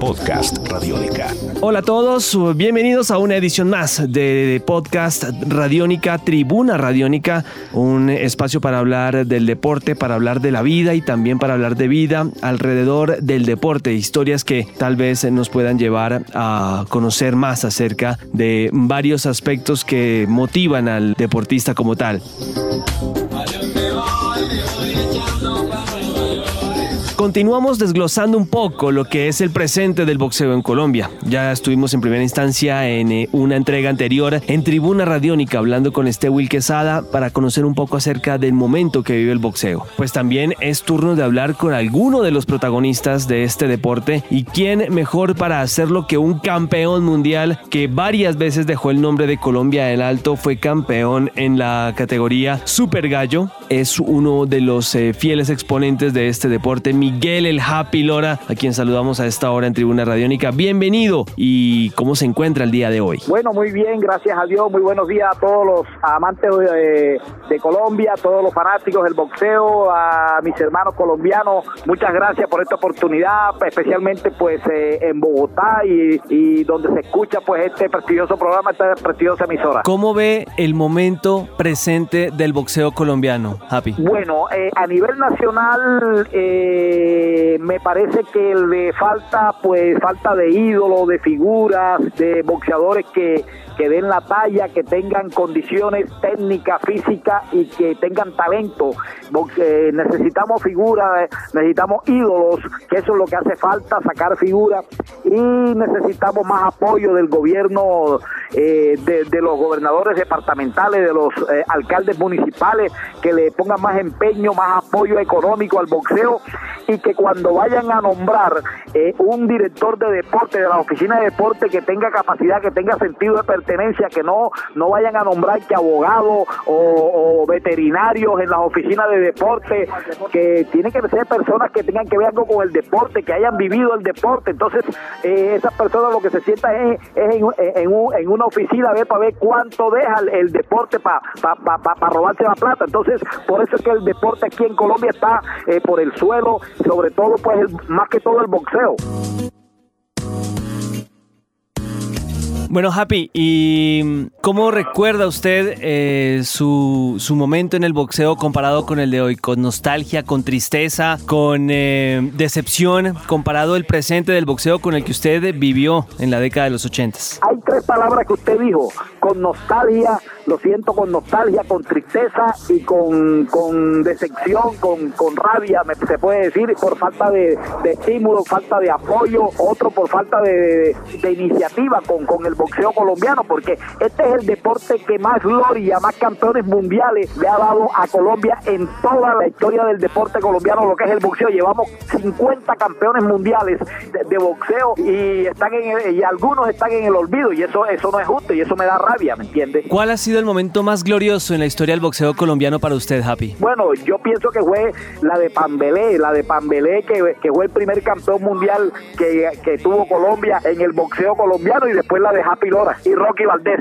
Podcast Radiónica. Hola a todos, bienvenidos a una edición más de Podcast Radiónica, Tribuna Radiónica, un espacio para hablar del deporte, para hablar de la vida y también para hablar de vida alrededor del deporte, historias que tal vez nos puedan llevar a conocer más acerca de varios aspectos que motivan al deportista como tal. Continuamos desglosando un poco lo que es el presente del boxeo en Colombia. Ya estuvimos en primera instancia en eh, una entrega anterior en Tribuna Radiónica hablando con Will Quesada para conocer un poco acerca del momento que vive el boxeo. Pues también es turno de hablar con alguno de los protagonistas de este deporte y quién mejor para hacerlo que un campeón mundial que varias veces dejó el nombre de Colombia en alto, fue campeón en la categoría Super Gallo, es uno de los eh, fieles exponentes de este deporte, Miguel el Happy Lora, a quien saludamos a esta hora en Tribuna Radiónica. Bienvenido y cómo se encuentra el día de hoy. Bueno, muy bien, gracias a Dios. Muy buenos días a todos los amantes de, de Colombia, a todos los fanáticos del boxeo, a mis hermanos colombianos. Muchas gracias por esta oportunidad, especialmente pues eh, en Bogotá y, y, donde se escucha pues este prestigioso programa, esta prestigiosa emisora. ¿Cómo ve el momento presente del boxeo colombiano, Happy? Bueno, eh, a nivel nacional eh, me parece que le falta pues falta de ídolos, de figuras, de boxeadores que, que den la talla, que tengan condiciones técnicas, físicas y que tengan talento. Eh, necesitamos figuras, necesitamos ídolos, que eso es lo que hace falta, sacar figuras y necesitamos más apoyo del gobierno, eh, de, los gobernadores departamentales, de los alcaldes municipales, que le pongan más empeño, más apoyo económico al boxeo y que cuando vayan a nombrar eh, un director de deporte de la oficina de deporte que tenga capacidad, que tenga sentido de pertenencia, que no, no vayan a nombrar que abogados o, veterinarios en las oficinas de deporte, que tienen que ser personas que tengan que ver algo con el deporte, que hayan vivido el deporte. Entonces, eh, esas personas lo que se sientan es, en, en, una oficina a ver para ver cuánto deja el, deporte para para robarse la plata. Entonces, por eso es que el deporte aquí en Colombia está eh, por el suelo, sobre todo pues más que todo el boxeo. Bueno, Happy, ¿y cómo recuerda usted eh, su, su, momento en el boxeo comparado con el de hoy? ¿Con nostalgia, con tristeza, con eh, decepción, comparado el presente del boxeo con el que usted vivió en la década de los ochentas? Hay tres palabras que usted dijo, con nostalgia, lo siento con nostalgia, con tristeza y con, con decepción, con, con rabia, se puede decir, por falta de, estímulo, falta de apoyo, otro por falta de, de iniciativa con, con el boxeo colombiano, porque este es el deporte que más gloria, más campeones mundiales le ha dado a Colombia en toda la historia del deporte colombiano, lo que es el boxeo. Llevamos 50 campeones mundiales de, boxeo y están en y algunos están en el olvido y eso eso no es justo y eso me da rabia, ¿me entiendes? ¿Cuál ha sido el momento más glorioso en la historia del boxeo colombiano para usted, Happy? Bueno, yo pienso que fue la de Pambelé, la de Pambelé que, que fue el primer campeón mundial que, que tuvo Colombia en el boxeo colombiano y después la de Happy Lora y Rocky Valdés.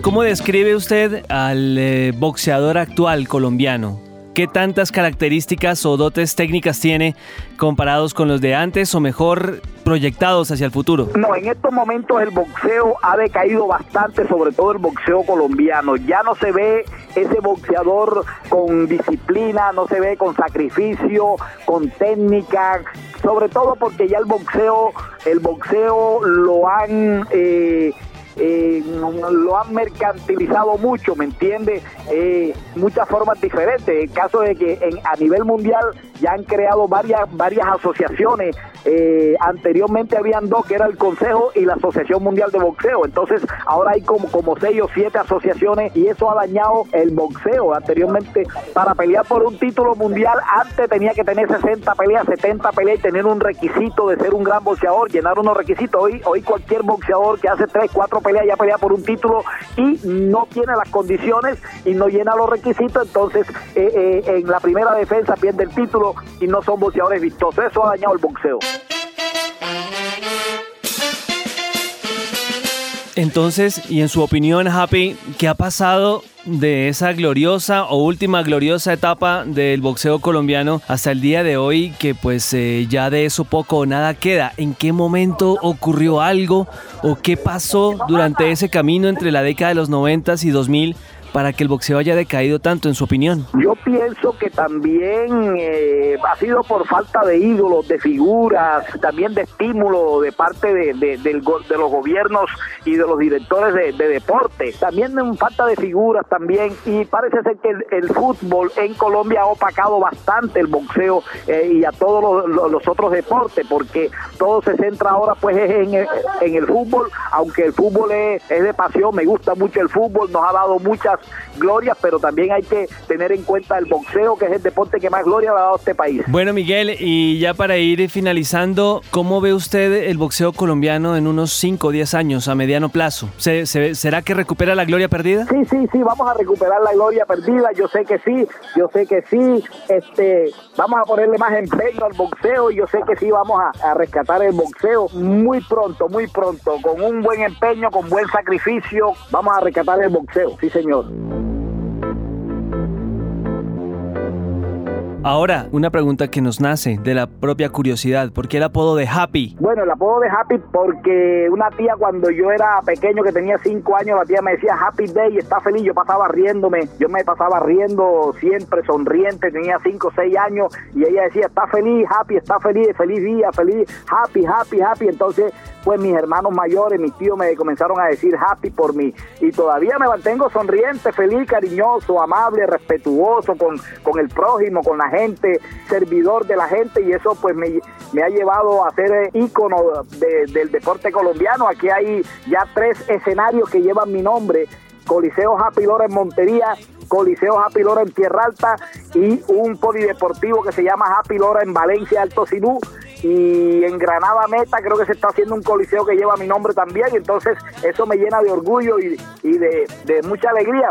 ¿Cómo describe usted al eh, boxeador actual colombiano? ¿Qué tantas características o dotes técnicas tiene comparados con los de antes o mejor proyectados hacia el futuro? No, en estos momentos el boxeo ha decaído bastante, sobre todo el boxeo colombiano. Ya no se ve ese boxeador con disciplina, no se ve con sacrificio, con técnica, sobre todo porque ya el boxeo, el boxeo lo han eh, eh, lo han mercantilizado mucho, ¿me entiende? Eh, muchas formas diferentes. El caso de que en, a nivel mundial ya han creado varias, varias asociaciones. Eh, anteriormente habían dos, que era el Consejo y la Asociación Mundial de Boxeo. Entonces ahora hay como, como seis o siete asociaciones y eso ha dañado el boxeo. Anteriormente, para pelear por un título mundial, antes tenía que tener 60 peleas, 70 peleas y tener un requisito de ser un gran boxeador, llenar unos requisitos. Hoy, hoy cualquier boxeador que hace 3, 4 pelea, ya pelea por un título y no tiene las condiciones y no llena los requisitos, entonces eh, eh, en la primera defensa pierde el título y no son boxeadores vistosos. Eso ha dañado el boxeo. Entonces, y en su opinión, Happy, ¿qué ha pasado de esa gloriosa o última gloriosa etapa del boxeo colombiano hasta el día de hoy que pues eh, ya de eso poco o nada queda. ¿En qué momento ocurrió algo o qué pasó durante ese camino entre la década de los 90 y 2000 para que el boxeo haya decaído tanto, en su opinión? Yo pienso que también eh, ha sido por falta de ídolos, de figuras, también de estímulo de parte de, de, los gobiernos y de los directores de, deporte. También de falta de figuras también. Y parece ser que el, fútbol en Colombia ha opacado bastante el boxeo eh, y a todos los, otros deportes, porque todo se centra ahora pues en el, en el fútbol, aunque el fútbol es de pasión, me gusta mucho el fútbol, nos ha dado muchas glorias, pero también hay que tener en cuenta el boxeo, que es el deporte que más gloria ha dado a este país. Bueno, Miguel, y ya para ir finalizando, ¿cómo ve usted el boxeo colombiano en unos 5 o 10 años a mediano plazo? ¿Se, será que recupera la gloria perdida? Sí, sí, sí, vamos a recuperar la gloria perdida, yo sé que sí, yo sé que sí, este, vamos a ponerle más empeño al boxeo y yo sé que sí vamos a, a rescatar el boxeo muy pronto, muy pronto, con un buen empeño, con buen sacrificio, vamos a rescatar el boxeo, sí señor. Ahora, una pregunta que nos nace de la propia curiosidad. ¿Por qué el apodo de Happy? Bueno, el apodo de Happy porque una tía cuando yo era pequeño, que tenía cinco años, la tía me decía Happy Day, está feliz. Yo pasaba riéndome, yo me pasaba riendo siempre, sonriente, tenía cinco o seis años y ella decía, está feliz, Happy, está feliz, feliz día, feliz, Happy, Happy, Happy. Entonces, pues mis hermanos mayores, mis tíos me comenzaron a decir Happy por mí y todavía me mantengo sonriente, feliz, cariñoso, amable, respetuoso con, con el prójimo, con la gente, servidor de la gente y eso pues me, ha llevado a ser ícono del deporte colombiano. Aquí hay ya tres escenarios que llevan mi nombre. Coliseo Happy Lora en Montería, Coliseo Happy Lora en Tierra Alta y un polideportivo que se llama Happy Lora en Valencia Alto Sinú y en Granada Meta creo que se está haciendo un coliseo que lleva mi nombre también, entonces eso me llena de orgullo y, de, de mucha alegría.